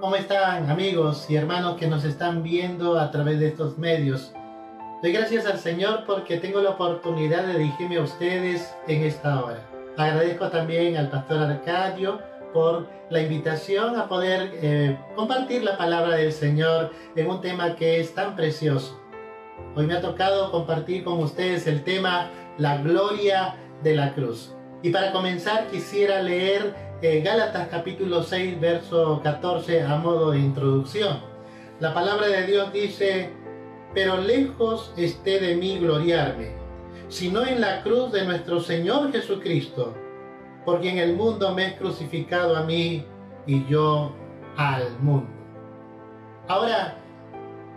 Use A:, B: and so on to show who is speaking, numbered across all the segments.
A: ¿Cómo están amigos y hermanos que nos están viendo a través de estos medios? Doy gracias al Señor porque tengo la oportunidad de dirigirme a ustedes en esta hora. Agradezco también al pastor Arcadio por la invitación a poder eh, compartir la palabra del Señor en un tema que es tan precioso. Hoy me ha tocado compartir con ustedes el tema La gloria de la cruz. Y para comenzar quisiera leer Gálatas capítulo 6, verso 14 a modo de introducción. La palabra de Dios dice, pero lejos esté de mí gloriarme, sino en la cruz de nuestro Señor Jesucristo, porque en el mundo me he crucificado a mí y yo al mundo. Ahora,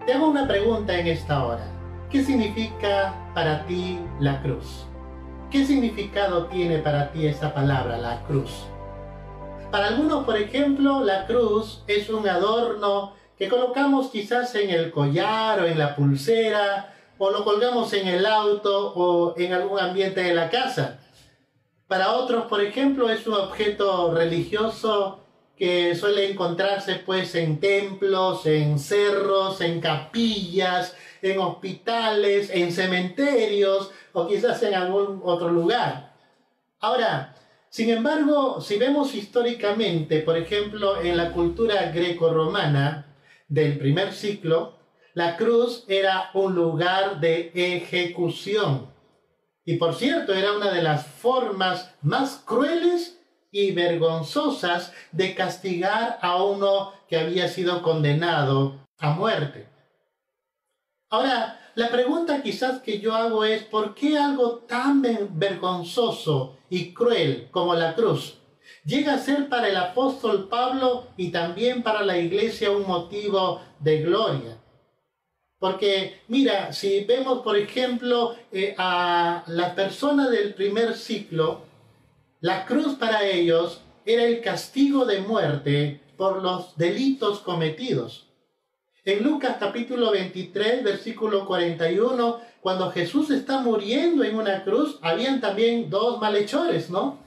A: te hago una pregunta en esta hora. ¿Qué significa para ti la cruz? ¿Qué significado tiene para ti esa palabra, la cruz? Para algunos, por ejemplo, la cruz es un adorno que colocamos quizás en el collar o en la pulsera o lo colgamos en el auto o en algún ambiente de la casa. Para otros, por ejemplo, es un objeto religioso que suele encontrarse pues en templos, en cerros, en capillas, en hospitales, en cementerios o quizás en algún otro lugar. Ahora, sin embargo, si vemos históricamente, por ejemplo, en la cultura greco-romana, del primer ciclo, la cruz era un lugar de ejecución. Y por cierto, era una de las formas más crueles y vergonzosas de castigar a uno que había sido condenado a muerte. Ahora, la pregunta quizás que yo hago es, ¿por qué algo tan vergonzoso y cruel como la cruz llega a ser para el apóstol Pablo y también para la iglesia un motivo de gloria. Porque mira, si vemos por ejemplo eh, a las personas del primer ciclo, la cruz para ellos era el castigo de muerte por los delitos cometidos. En Lucas capítulo 23, versículo 41, cuando Jesús está muriendo en una cruz, habían también dos malhechores, ¿no?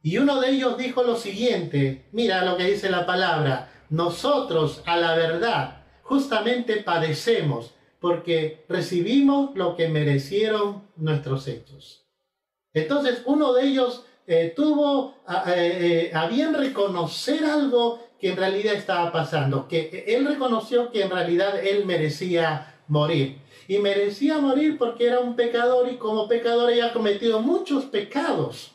A: Y uno de ellos dijo lo siguiente, mira lo que dice la palabra, nosotros a la verdad justamente padecemos porque recibimos lo que merecieron nuestros hechos. Entonces uno de ellos eh, tuvo a, eh, a bien reconocer algo que en realidad estaba pasando, que él reconoció que en realidad él merecía morir. Y merecía morir porque era un pecador y como pecador había cometido muchos pecados.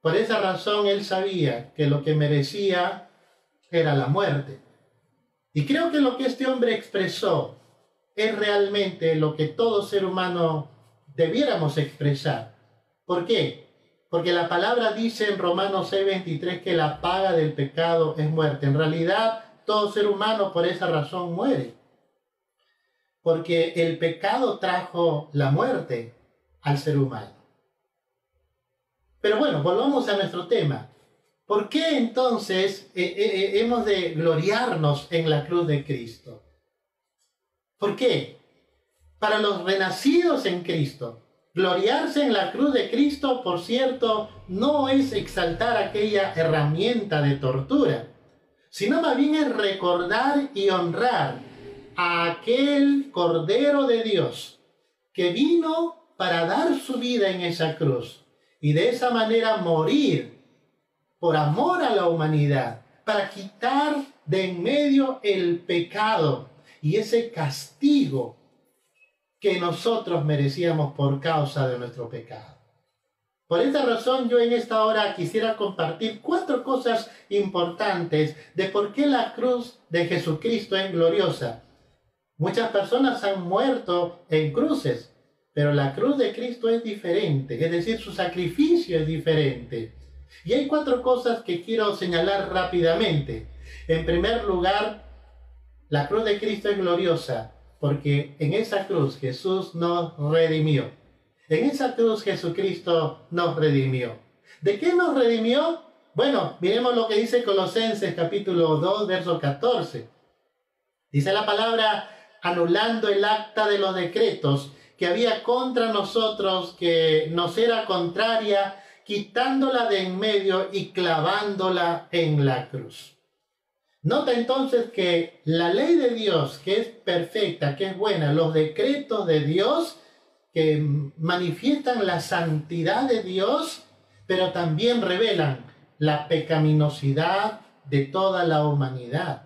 A: Por esa razón él sabía que lo que merecía era la muerte. Y creo que lo que este hombre expresó es realmente lo que todo ser humano debiéramos expresar. ¿Por qué? Porque la palabra dice en Romanos 6:23 que la paga del pecado es muerte. En realidad, todo ser humano por esa razón muere. Porque el pecado trajo la muerte al ser humano. Pero bueno, volvamos a nuestro tema. ¿Por qué entonces eh, eh, eh, hemos de gloriarnos en la cruz de Cristo? ¿Por qué? Para los renacidos en Cristo, gloriarse en la cruz de Cristo, por cierto, no es exaltar aquella herramienta de tortura, sino más bien es recordar y honrar a aquel Cordero de Dios que vino para dar su vida en esa cruz y de esa manera morir por amor a la humanidad, para quitar de en medio el pecado y ese castigo que nosotros merecíamos por causa de nuestro pecado. Por esta razón yo en esta hora quisiera compartir cuatro cosas importantes de por qué la cruz de Jesucristo es gloriosa. Muchas personas han muerto en cruces, pero la cruz de Cristo es diferente, es decir, su sacrificio es diferente. Y hay cuatro cosas que quiero señalar rápidamente. En primer lugar, la cruz de Cristo es gloriosa porque en esa cruz Jesús nos redimió. En esa cruz Jesucristo nos redimió. ¿De qué nos redimió? Bueno, miremos lo que dice Colosenses capítulo 2, verso 14. Dice la palabra, anulando el acta de los decretos que había contra nosotros, que nos era contraria, quitándola de en medio y clavándola en la cruz. Nota entonces que la ley de Dios, que es perfecta, que es buena, los decretos de Dios, que manifiestan la santidad de Dios, pero también revelan la pecaminosidad de toda la humanidad.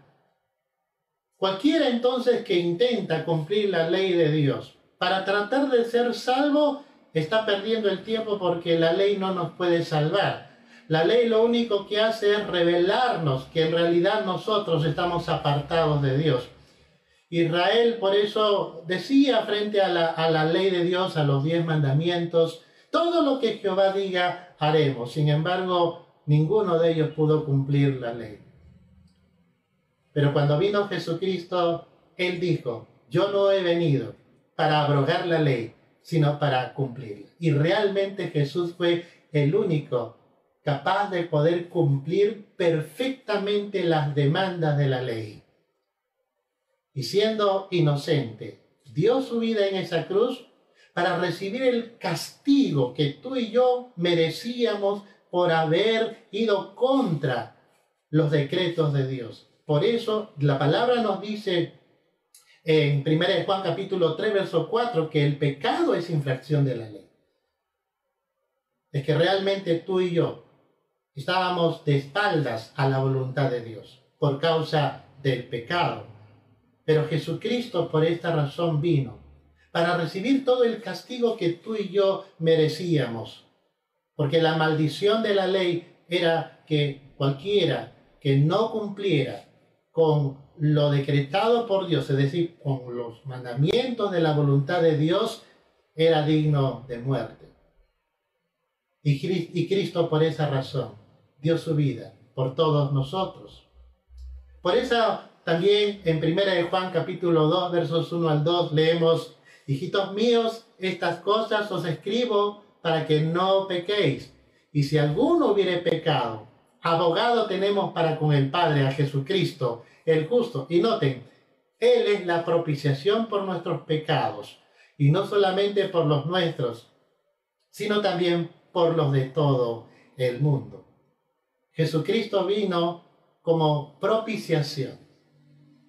A: Cualquiera entonces que intenta cumplir la ley de Dios para tratar de ser salvo está perdiendo el tiempo porque la ley no nos puede salvar. La ley lo único que hace es revelarnos que en realidad nosotros estamos apartados de Dios. Israel por eso decía frente a la, a la ley de Dios, a los diez mandamientos, todo lo que Jehová diga haremos. Sin embargo, ninguno de ellos pudo cumplir la ley. Pero cuando vino Jesucristo, Él dijo, yo no he venido para abrogar la ley, sino para cumplirla. Y realmente Jesús fue el único capaz de poder cumplir perfectamente las demandas de la ley. Y siendo inocente, dio su vida en esa cruz para recibir el castigo que tú y yo merecíamos por haber ido contra los decretos de Dios. Por eso la palabra nos dice en 1 Juan capítulo 3, verso 4, que el pecado es infracción de la ley. Es que realmente tú y yo estábamos de espaldas a la voluntad de Dios por causa del pecado. Pero Jesucristo por esta razón vino, para recibir todo el castigo que tú y yo merecíamos. Porque la maldición de la ley era que cualquiera que no cumpliera con lo decretado por Dios, es decir, con los mandamientos de la voluntad de Dios, era digno de muerte. Y Cristo por esa razón dio su vida por todos nosotros. Por eso también en 1 de Juan capítulo 2 versos 1 al 2 leemos, hijitos míos, estas cosas os escribo para que no pequéis. Y si alguno hubiere pecado, abogado tenemos para con el Padre a Jesucristo, el justo. Y noten, Él es la propiciación por nuestros pecados, y no solamente por los nuestros, sino también por los de todo el mundo. Jesucristo vino como propiciación.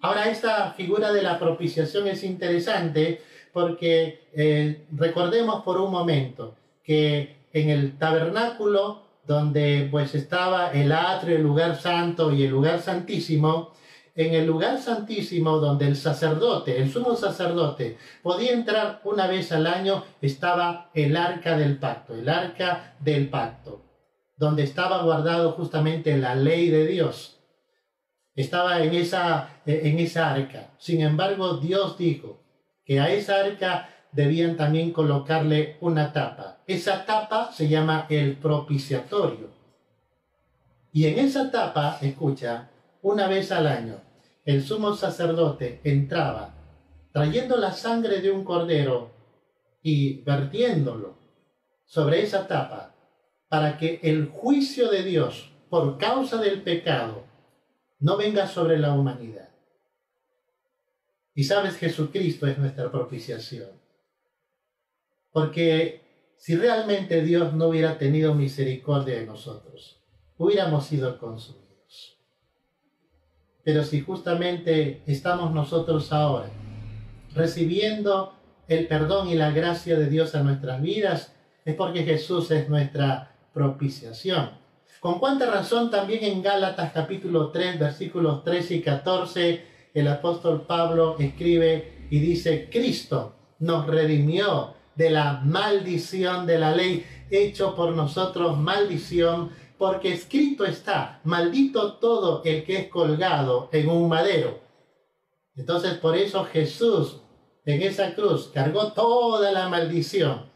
A: Ahora, esta figura de la propiciación es interesante porque eh, recordemos por un momento que en el tabernáculo donde pues estaba el atrio, el lugar santo y el lugar santísimo, en el lugar santísimo donde el sacerdote, el sumo sacerdote, podía entrar una vez al año, estaba el arca del pacto, el arca del pacto donde estaba guardado justamente la ley de Dios. Estaba en esa, en esa arca. Sin embargo, Dios dijo que a esa arca debían también colocarle una tapa. Esa tapa se llama el propiciatorio. Y en esa tapa, escucha, una vez al año, el sumo sacerdote entraba trayendo la sangre de un cordero y vertiéndolo sobre esa tapa para que el juicio de Dios por causa del pecado no venga sobre la humanidad. Y sabes, Jesucristo es nuestra propiciación. Porque si realmente Dios no hubiera tenido misericordia de nosotros, hubiéramos sido consumidos. Pero si justamente estamos nosotros ahora recibiendo el perdón y la gracia de Dios a nuestras vidas, es porque Jesús es nuestra propiciación. Con cuánta razón también en Gálatas capítulo 3 versículos 13 y 14 el apóstol Pablo escribe y dice, Cristo nos redimió de la maldición de la ley, hecho por nosotros maldición, porque escrito está, maldito todo el que es colgado en un madero. Entonces por eso Jesús en esa cruz cargó toda la maldición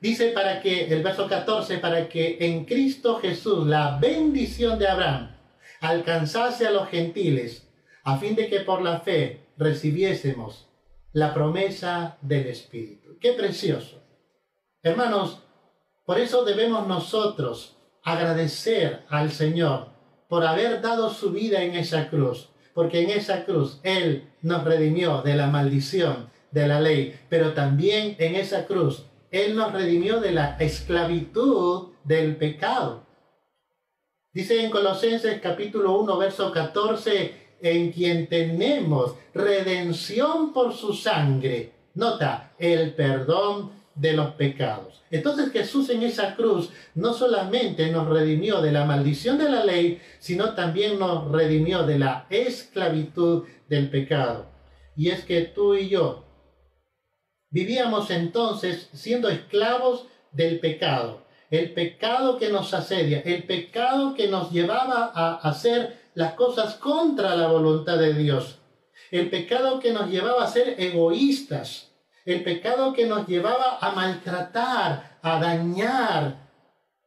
A: dice para que, el verso 14, para que en Cristo Jesús la bendición de Abraham alcanzase a los gentiles, a fin de que por la fe recibiésemos la promesa del Espíritu. Qué precioso. Hermanos, por eso debemos nosotros agradecer al Señor por haber dado su vida en esa cruz, porque en esa cruz Él nos redimió de la maldición de la ley, pero también en esa cruz él nos redimió de la esclavitud del pecado. Dice en Colosenses capítulo 1, verso 14, en quien tenemos redención por su sangre. Nota, el perdón de los pecados. Entonces Jesús en esa cruz no solamente nos redimió de la maldición de la ley, sino también nos redimió de la esclavitud del pecado. Y es que tú y yo vivíamos entonces siendo esclavos del pecado. El pecado que nos asedia, el pecado que nos llevaba a hacer las cosas contra la voluntad de Dios. El pecado que nos llevaba a ser egoístas, el pecado que nos llevaba a maltratar, a dañar,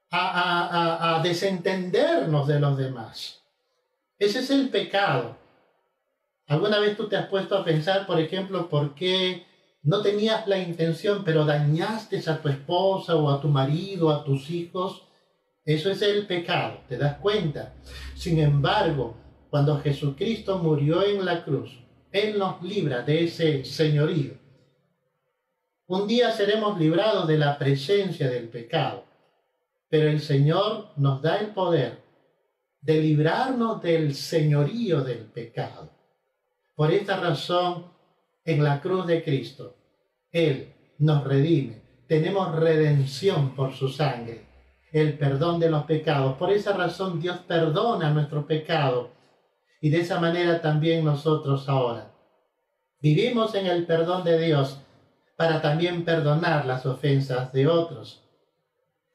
A: a, desentendernos de los demás. Ese es el pecado. ¿Alguna vez tú te has puesto a pensar, por ejemplo, por qué no tenías la intención, pero dañaste a tu esposa o a tu marido, a tus hijos? Eso es el pecado, ¿te das cuenta? Sin embargo, cuando Jesucristo murió en la cruz, Él nos libra de ese señorío un día seremos librados de la presencia del pecado, pero el Señor nos da el poder de librarnos del señorío del pecado. Por esta razón, en la cruz de Cristo, Él nos redime. Tenemos redención por su sangre, el perdón de los pecados. Por esa razón Dios perdona nuestro pecado. Y de esa manera también nosotros ahora vivimos en el perdón de Dios para también perdonar las ofensas de otros.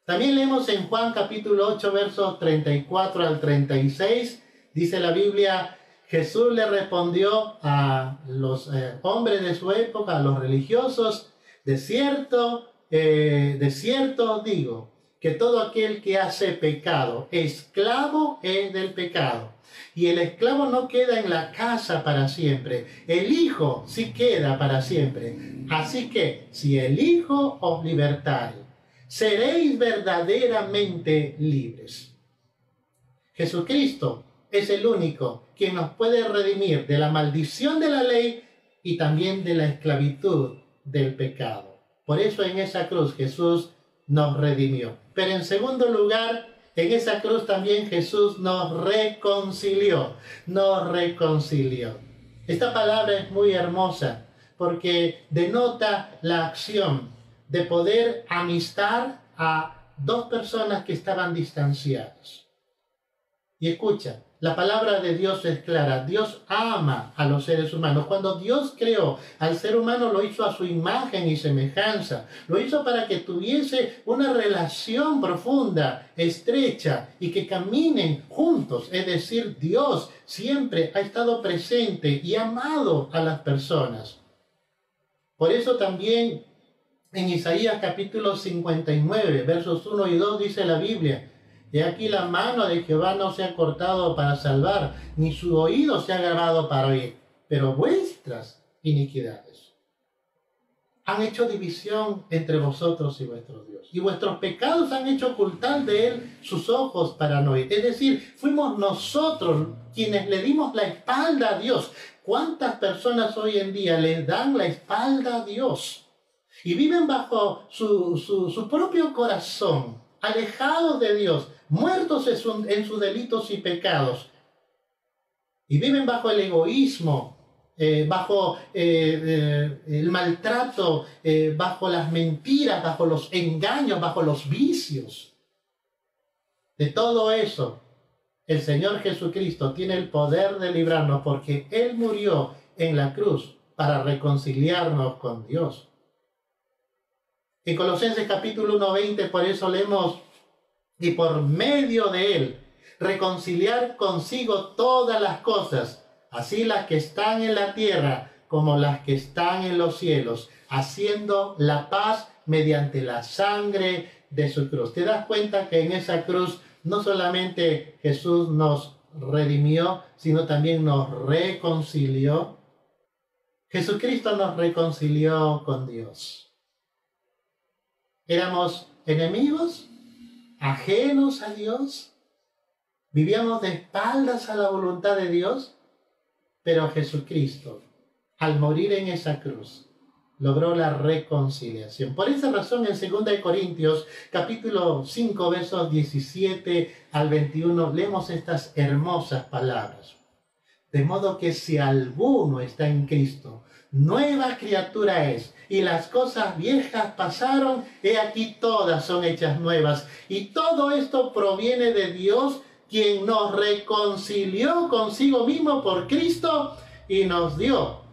A: También leemos en Juan capítulo 8, versos 34 al 36, dice la Biblia, Jesús le respondió a los eh, hombres de su época, a los religiosos, de cierto, eh, de cierto digo, que todo aquel que hace pecado, esclavo es del pecado. Y el esclavo no queda en la casa para siempre, el Hijo sí queda para siempre. Así que si el Hijo os libertare, seréis verdaderamente libres. Jesucristo es el único quien nos puede redimir de la maldición de la ley y también de la esclavitud del pecado. Por eso en esa cruz Jesús nos redimió. Pero en segundo lugar, en esa cruz también Jesús nos reconcilió, nos reconcilió. Esta palabra es muy hermosa porque denota la acción de poder amistar a dos personas que estaban distanciadas. Y escucha, la palabra de Dios es clara. Dios ama a los seres humanos. Cuando Dios creó al ser humano lo hizo a su imagen y semejanza. Lo hizo para que tuviese una relación profunda, estrecha y que caminen juntos. Es decir, Dios siempre ha estado presente y amado a las personas. Por eso también en Isaías capítulo 59, versos 1 y 2 dice la Biblia, y aquí la mano de Jehová no se ha cortado para salvar, ni su oído se ha grabado para oír, pero vuestras iniquidades han hecho división entre vosotros y vuestro Dios. Y vuestros pecados han hecho ocultar de él sus ojos para no oír. Es decir, fuimos nosotros quienes le dimos la espalda a Dios. ¿Cuántas personas hoy en día le dan la espalda a Dios? Y viven bajo su, su, su propio corazón, alejados de Dios, muertos en sus delitos y pecados, y viven bajo el egoísmo, eh, bajo eh, eh, el maltrato, bajo las mentiras, bajo los engaños, bajo los vicios. De todo eso, el Señor Jesucristo tiene el poder de librarnos porque Él murió en la cruz para reconciliarnos con Dios. En Colosenses capítulo 1.20, por eso leemos y por medio de él reconciliar consigo todas las cosas, así las que están en la tierra como las que están en los cielos, haciendo la paz mediante la sangre de su cruz. ¿Te das cuenta que en esa cruz no solamente Jesús nos redimió, sino también nos reconcilió? Jesucristo nos reconcilió con Dios. Éramos enemigos, ajenos a Dios, vivíamos de espaldas a la voluntad de Dios, pero Jesucristo, al morir en esa cruz, logró la reconciliación. Por esa razón en 2 Corintios capítulo 5 versos 17 al 21 leemos estas hermosas palabras. De modo que si alguno está en Cristo, nueva criatura es, y las cosas viejas pasaron, he aquí todas son hechas nuevas. Y todo esto proviene de Dios, quien nos reconcilió consigo mismo por Cristo y nos dio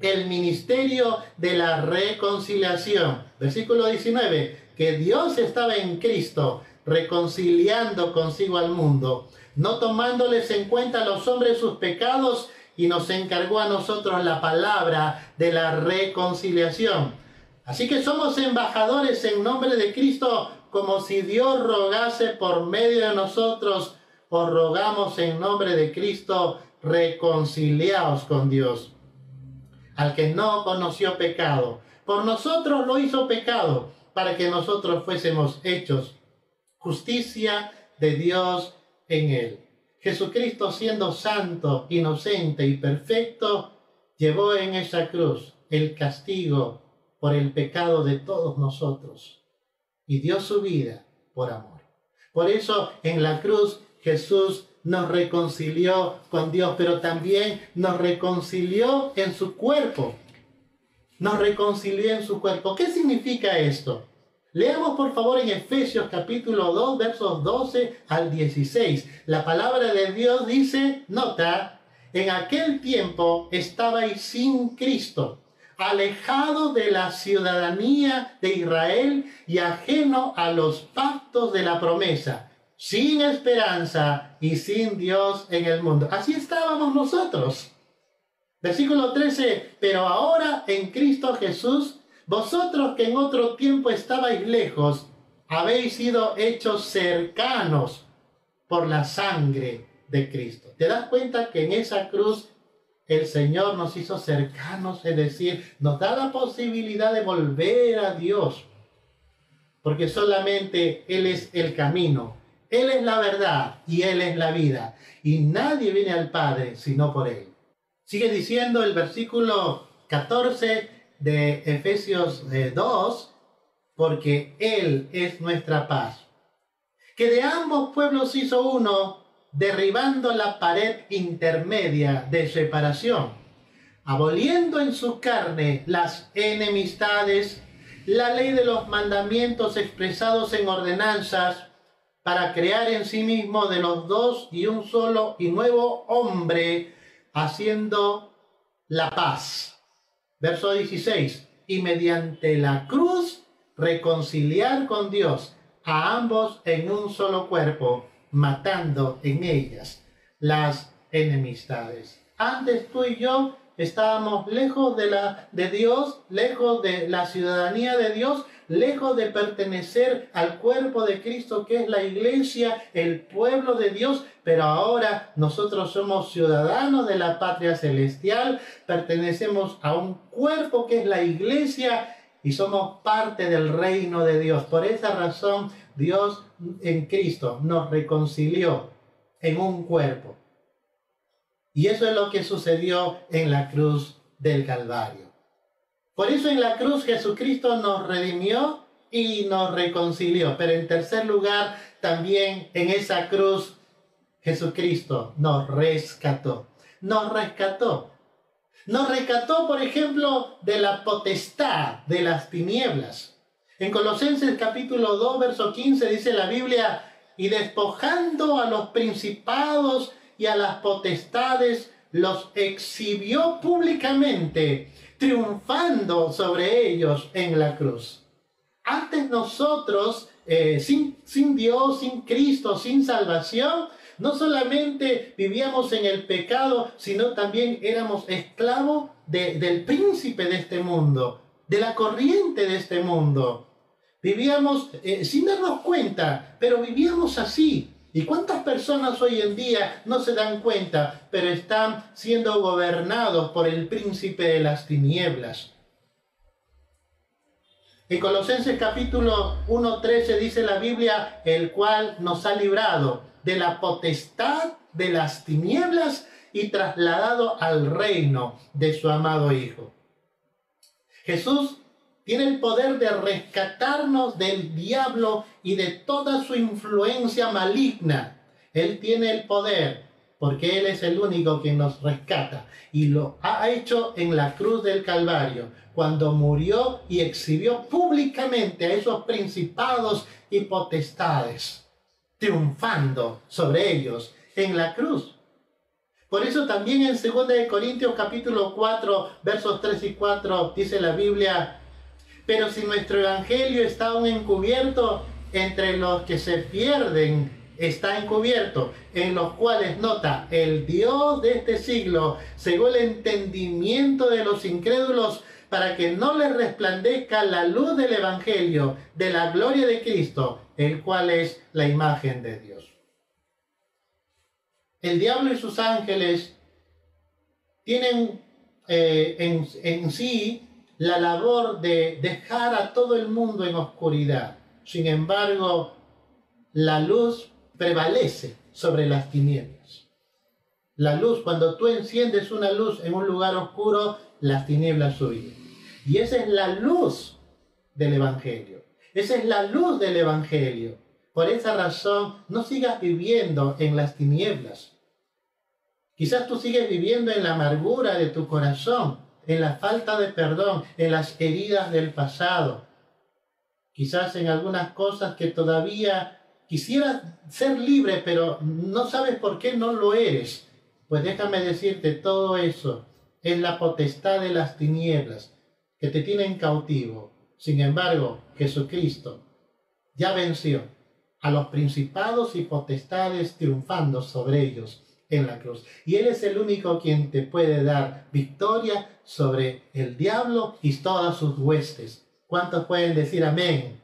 A: el ministerio de la reconciliación. Versículo 19, que Dios estaba en Cristo reconciliando consigo al mundo, no tomándoles en cuenta a los hombres sus pecados, y nos encargó a nosotros la palabra de la reconciliación. Así que somos embajadores en nombre de Cristo, como si Dios rogase por medio de nosotros, os rogamos en nombre de Cristo, reconciliaos con Dios. Al que no conoció pecado, por nosotros lo hizo pecado, para que nosotros fuésemos hechos justicia de Dios en él. Jesucristo siendo santo, inocente y perfecto, llevó en esa cruz el castigo por el pecado de todos nosotros y dio su vida por amor. Por eso en la cruz Jesús nos reconcilió con Dios, pero también nos reconcilió en su cuerpo. Nos reconcilió en su cuerpo. ¿Qué significa esto? Leamos por favor en Efesios capítulo 2 versos 12 al 16. La palabra de Dios dice, nota, en aquel tiempo estabais sin Cristo, alejado de la ciudadanía de Israel y ajeno a los pactos de la promesa, sin esperanza y sin Dios en el mundo. Así estábamos nosotros. Versículo 13, pero ahora en Cristo Jesús, vosotros que en otro tiempo estabais lejos, habéis sido hechos cercanos por la sangre de Cristo. ¿Te das cuenta que en esa cruz el Señor nos hizo cercanos? Es decir, nos da la posibilidad de volver a Dios. Porque solamente Él es el camino, Él es la verdad y Él es la vida. Y nadie viene al Padre sino por Él. Sigue diciendo el versículo 14 de Efesios 2, porque Él es nuestra paz. Que de ambos pueblos hizo uno, derribando la pared intermedia de separación, aboliendo en su carne las enemistades, la ley de los mandamientos expresados en ordenanzas, para crear en sí mismo de los dos y un solo y nuevo hombre, haciendo la paz Verso 16. Y mediante la cruz reconciliar con Dios a ambos en un solo cuerpo, matando en ellas las enemistades. Antes tú y yo estábamos lejos de, la, de Dios, lejos de la ciudadanía de Dios, lejos de pertenecer al cuerpo de Cristo que es la iglesia, el pueblo de Dios, pero ahora nosotros somos ciudadanos de la patria celestial, pertenecemos a un cuerpo que es la iglesia y somos parte del reino de Dios. Por esa razón Dios en Cristo nos reconcilió en un cuerpo. Y eso es lo que sucedió en la cruz del Calvario. Por eso en la cruz Jesucristo nos redimió y nos reconcilió. Pero en tercer lugar, también en esa cruz Jesucristo nos rescató. Nos rescató. Nos rescató, por ejemplo, de la potestad de las tinieblas. En Colosenses capítulo 2, verso 15 dice la Biblia, y despojando a los principados y a las potestades, los exhibió públicamente triunfando sobre ellos en la cruz. Antes nosotros, eh, sin, sin Dios, sin Cristo, sin salvación, no solamente vivíamos en el pecado, sino también éramos esclavos del príncipe de este mundo, de la corriente de este mundo. Vivíamos eh, sin darnos cuenta, pero vivíamos así, ¿Y cuántas personas hoy en día no se dan cuenta, pero están siendo gobernados por el príncipe de las tinieblas? En Colosenses capítulo 1.13 dice la Biblia, el cual nos ha librado de la potestad de las tinieblas y trasladado al reino de su amado Hijo. Jesús tiene el poder de rescatarnos del diablo y de toda su influencia maligna. Él tiene el poder porque Él es el único que nos rescata y lo ha hecho en la cruz del Calvario, cuando murió y exhibió públicamente a esos principados y potestades, triunfando sobre ellos en la cruz. Por eso también en 2 Corintios capítulo 4, versos 3 y 4 dice la Biblia, pero si nuestro evangelio está aún encubierto entre los que se pierden, está encubierto, en los cuales nota el Dios de este siglo, según el entendimiento de los incrédulos, para que no les resplandezca la luz del Evangelio, de la gloria de Cristo, el cual es la imagen de Dios. El diablo y sus ángeles tienen eh, en, en sí la labor de dejar a todo el mundo en oscuridad. Sin embargo, la luz prevalece sobre las tinieblas. La luz, cuando tú enciendes una luz en un lugar oscuro, las tinieblas huyen. Y esa es la luz del Evangelio. Esa es la luz del Evangelio. Por esa razón, no sigas viviendo en las tinieblas. Quizás tú sigues viviendo en la amargura de tu corazón, en la falta de perdón, en las heridas del pasado. Quizás en algunas cosas que todavía quisieras ser libre, pero no sabes por qué no lo eres. Pues déjame decirte, todo eso es la potestad de las tinieblas que te tienen cautivo. Sin embargo, Jesucristo ya venció a los principados y potestades triunfando sobre ellos en la cruz. Y Él es el único quien te puede dar victoria sobre el diablo y todas sus huestes. ¿Cuántos pueden decir amén?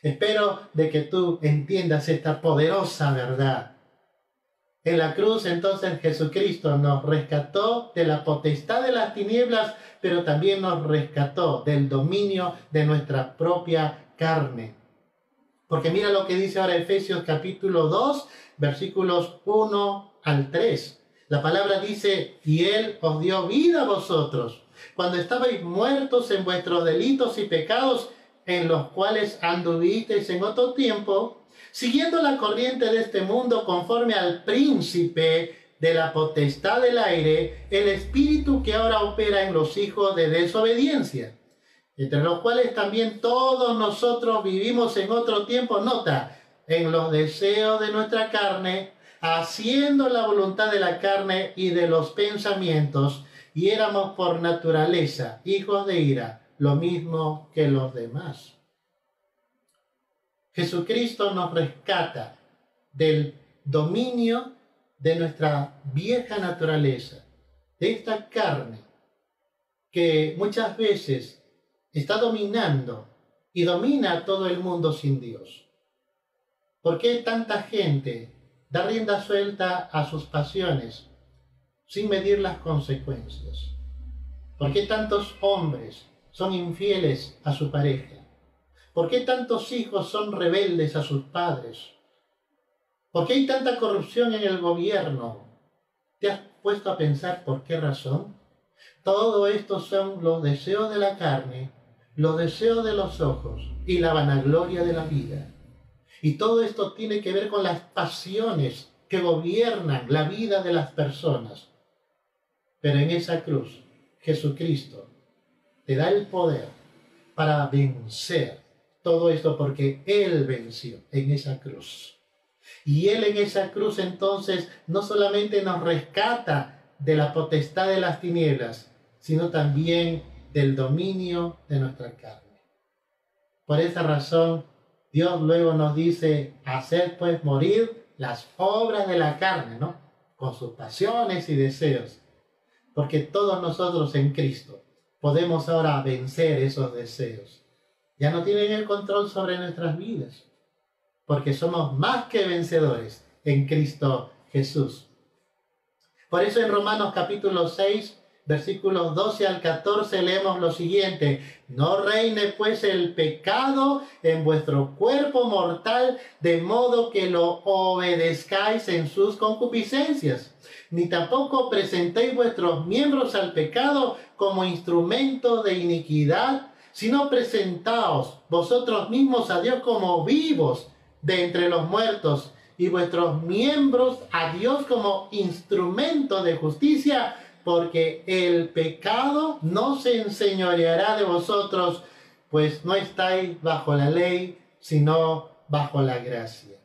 A: Espero de que tú entiendas esta poderosa verdad. En la cruz entonces Jesucristo nos rescató de la potestad de las tinieblas, pero también nos rescató del dominio de nuestra propia carne. Porque mira lo que dice ahora Efesios capítulo 2, versículos 1 al 3. La palabra dice, y Él os dio vida a vosotros, cuando estabais muertos en vuestros delitos y pecados, en los cuales anduvisteis en otro tiempo, siguiendo la corriente de este mundo conforme al príncipe de la potestad del aire, el espíritu que ahora opera en los hijos de desobediencia, entre los cuales también todos nosotros vivimos en otro tiempo, nota, en los deseos de nuestra carne, haciendo la voluntad de la carne y de los pensamientos, y éramos por naturaleza hijos de ira, lo mismo que los demás. Jesucristo nos rescata del dominio de nuestra vieja naturaleza, de esta carne que muchas veces está dominando y domina a todo el mundo sin Dios. ¿Por qué tanta gente da rienda suelta a sus pasiones sin medir las consecuencias. ¿Por qué tantos hombres son infieles a su pareja? ¿Por qué tantos hijos son rebeldes a sus padres? ¿Por qué hay tanta corrupción en el gobierno? ¿Te has puesto a pensar por qué razón? Todo esto son los deseos de la carne, los deseos de los ojos y la vanagloria de la vida. Y todo esto tiene que ver con las pasiones que gobiernan la vida de las personas. Pero en esa cruz, Jesucristo te da el poder para vencer todo esto porque Él venció en esa cruz. Y Él en esa cruz entonces no solamente nos rescata de la potestad de las tinieblas, sino también del dominio de nuestra carne. Por esa razón, Dios luego nos dice, hacer pues morir las obras de la carne, ¿no? Con sus pasiones y deseos. Porque todos nosotros en Cristo podemos ahora vencer esos deseos. Ya no tienen el control sobre nuestras vidas. Porque somos más que vencedores en Cristo Jesús. Por eso en Romanos capítulo 6, versículos 12 al 14 leemos lo siguiente, no reine pues el pecado en vuestro cuerpo mortal, de modo que lo obedezcáis en sus concupiscencias, ni tampoco presentéis vuestros miembros al pecado como instrumento de iniquidad, sino presentaos vosotros mismos a Dios como vivos de entre los muertos y vuestros miembros a Dios como instrumento de justicia, porque el pecado no se enseñoreará de vosotros, pues no estáis bajo la ley, sino bajo la gracia.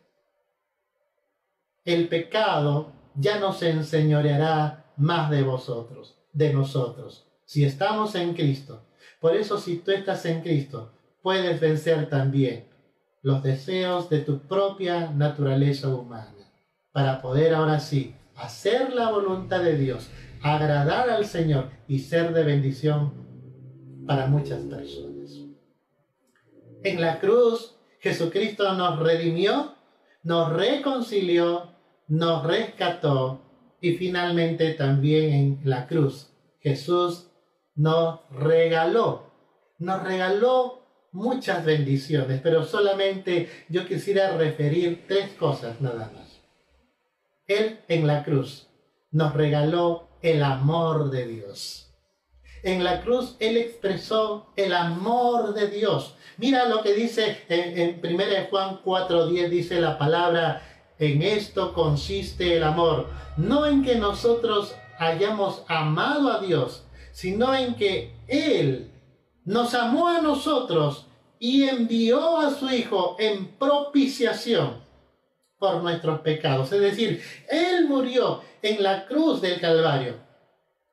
A: El pecado ya no se enseñoreará más de vosotros, de nosotros, si estamos en Cristo. Por eso si tú estás en Cristo, puedes vencer también los deseos de tu propia naturaleza humana, para poder ahora sí hacer la voluntad de Dios, agradar al Señor y ser de bendición para muchas personas. En la cruz, Jesucristo nos redimió, nos reconcilió, nos rescató y finalmente también en la cruz, Jesús nos regaló, nos regaló muchas bendiciones, pero solamente yo quisiera referir tres cosas nada más. Él en la cruz nos regaló el amor de Dios. En la cruz Él expresó el amor de Dios. Mira lo que dice en, en 1 Juan 4:10, dice la palabra, en esto consiste el amor, no en que nosotros hayamos amado a Dios, sino en que Él nos amó a nosotros y envió a su Hijo en propiciación por nuestros pecados. Es decir, Él murió en la cruz del Calvario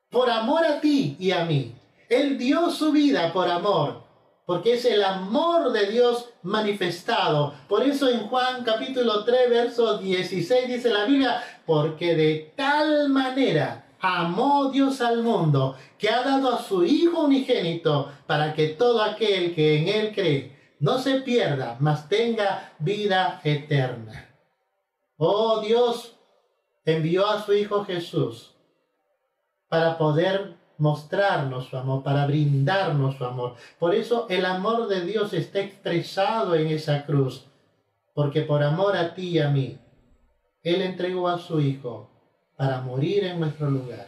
A: por amor a ti y a mí. Él dio su vida por amor, porque es el amor de Dios manifestado. Por eso en Juan capítulo 3, verso 16 dice la Biblia, porque de tal manera amó Dios al mundo, que ha dado a su Hijo unigénito, para que todo aquel que en Él cree no se pierda, mas tenga vida eterna. Oh Dios envió a su Hijo Jesús para poder mostrarnos su amor, para brindarnos su amor. Por eso el amor de Dios está expresado en esa cruz, porque por amor a ti y a mí, Él entregó a su Hijo para morir en nuestro lugar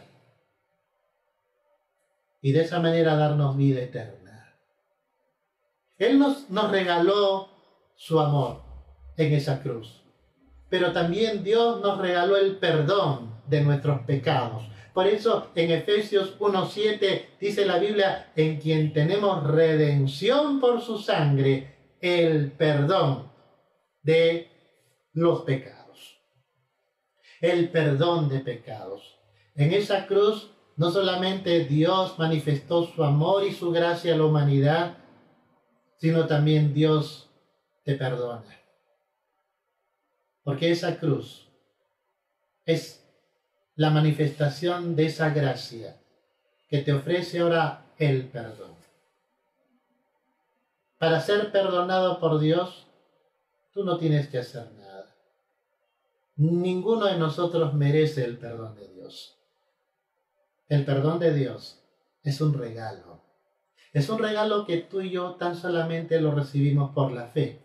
A: y de esa manera darnos vida eterna. Él nos, nos regaló su amor en esa cruz, pero también Dios nos regaló el perdón de nuestros pecados. Por eso en Efesios 1.7 dice la Biblia, en quien tenemos redención por su sangre, el perdón de los pecados el perdón de pecados. En esa cruz no solamente Dios manifestó su amor y su gracia a la humanidad, sino también Dios te perdona. Porque esa cruz es la manifestación de esa gracia que te ofrece ahora el perdón. Para ser perdonado por Dios, tú no tienes que hacer nada. Ninguno de nosotros merece el perdón de Dios. El perdón de Dios es un regalo. Es un regalo que tú y yo tan solamente lo recibimos por la fe.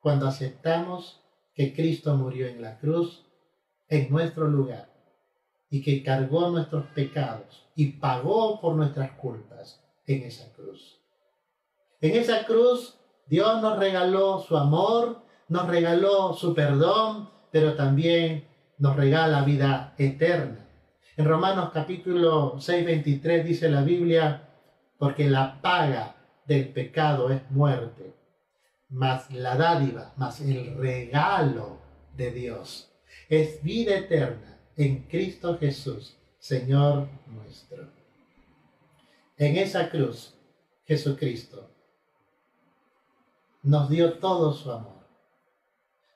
A: Cuando aceptamos que Cristo murió en la cruz en nuestro lugar y que cargó nuestros pecados y pagó por nuestras culpas en esa cruz. En esa cruz Dios nos regaló su amor, nos regaló su perdón, pero también nos regala vida eterna. En Romanos capítulo 6, 23 dice la Biblia, porque la paga del pecado es muerte, mas la dádiva, mas el regalo de Dios es vida eterna en Cristo Jesús, Señor nuestro. En esa cruz, Jesucristo nos dio todo su amor.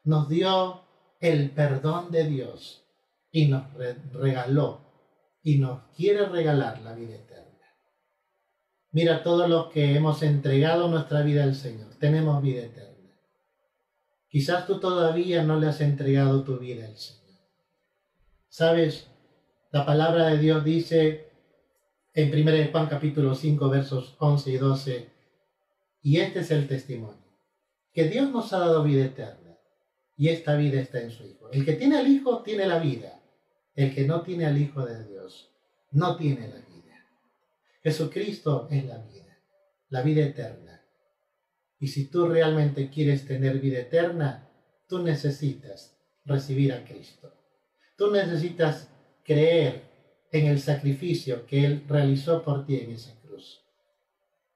A: Nos dio el perdón de Dios y nos regaló y nos quiere regalar la vida eterna. Mira todos los que hemos entregado nuestra vida al Señor, tenemos vida eterna. Quizás tú todavía no le has entregado tu vida al Señor. Sabes, la palabra de Dios dice en 1 Juan capítulo 5 versos 11 y 12. Y este es el testimonio, que Dios nos ha dado vida eterna y esta vida está en su Hijo. El que tiene al Hijo tiene la vida, el que no tiene al Hijo de Dios no tiene la vida. Jesucristo es la vida, la vida eterna. Y si tú realmente quieres tener vida eterna, tú necesitas recibir a Cristo. Tú necesitas creer en el sacrificio que Él realizó por ti en esa cruz.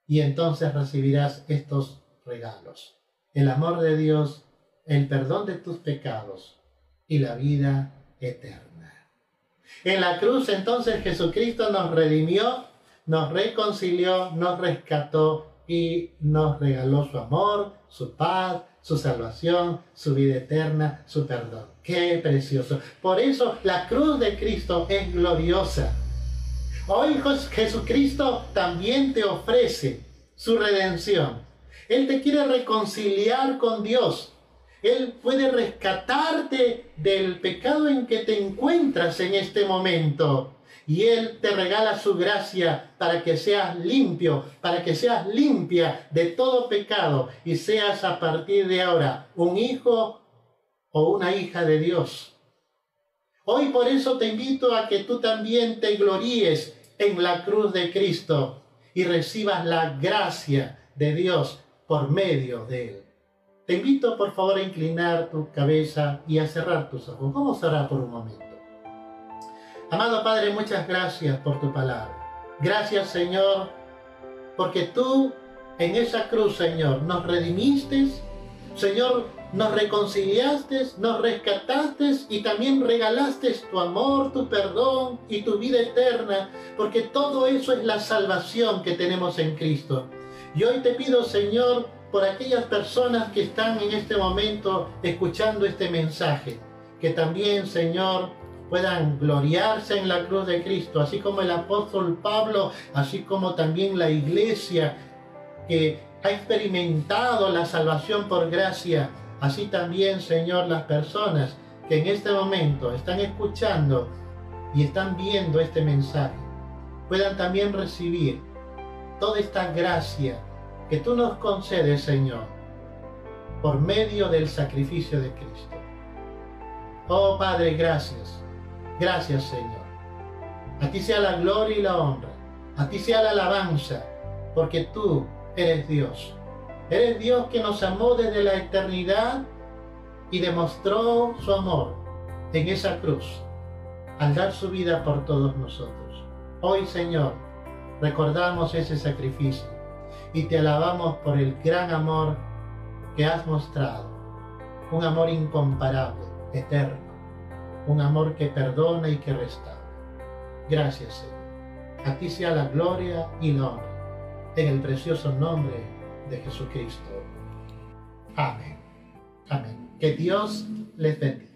A: Y entonces recibirás estos regalos. El amor de Dios, el perdón de tus pecados y la vida eterna. En la cruz entonces Jesucristo nos redimió, nos reconcilió, nos rescató y nos regaló su amor, su paz, su salvación, su vida eterna, su perdón. Qué precioso. Por eso la cruz de Cristo es gloriosa. Hoy Jesucristo también te ofrece su redención. Él te quiere reconciliar con Dios. Él puede rescatarte del pecado en que te encuentras en este momento y Él te regala su gracia para que seas limpio, para que seas limpia de todo pecado y seas a partir de ahora un hijo o una hija de Dios. Hoy por eso te invito a que tú también te gloríes en la cruz de Cristo y recibas la gracia de Dios por medio de Él. Te invito por favor a inclinar tu cabeza y a cerrar tus ojos. Vamos a orar por un momento. Amado Padre, muchas gracias por tu palabra. Gracias, Señor, porque tú en esa cruz, Señor, nos redimiste, Señor, nos reconciliaste, nos rescataste y también regalaste tu amor, tu perdón y tu vida eterna, porque todo eso es la salvación que tenemos en Cristo. Y hoy te pido, Señor, por aquellas personas que están en este momento escuchando este mensaje, que también, Señor, puedan gloriarse en la cruz de Cristo, así como el apóstol Pablo, así como también la iglesia que ha experimentado la salvación por gracia, así también, Señor, las personas que en este momento están escuchando y están viendo este mensaje, puedan también recibir toda esta gracia que tú nos concedes, Señor, por medio del sacrificio de Cristo. Oh Padre, gracias Gracias, Señor. A ti sea la gloria y la honra. A ti sea la alabanza, porque tú eres Dios. Eres Dios que nos amó desde la eternidad y demostró su amor en esa cruz al dar su vida por todos nosotros. Hoy, Señor, recordamos ese sacrificio y te alabamos por el gran amor que has mostrado, un amor incomparable, eterno un amor que perdona y que restaura. Gracias, Señor. A ti sea la gloria y la honra, en el precioso nombre de Jesucristo. Amén. Amén. Que Dios les bendiga.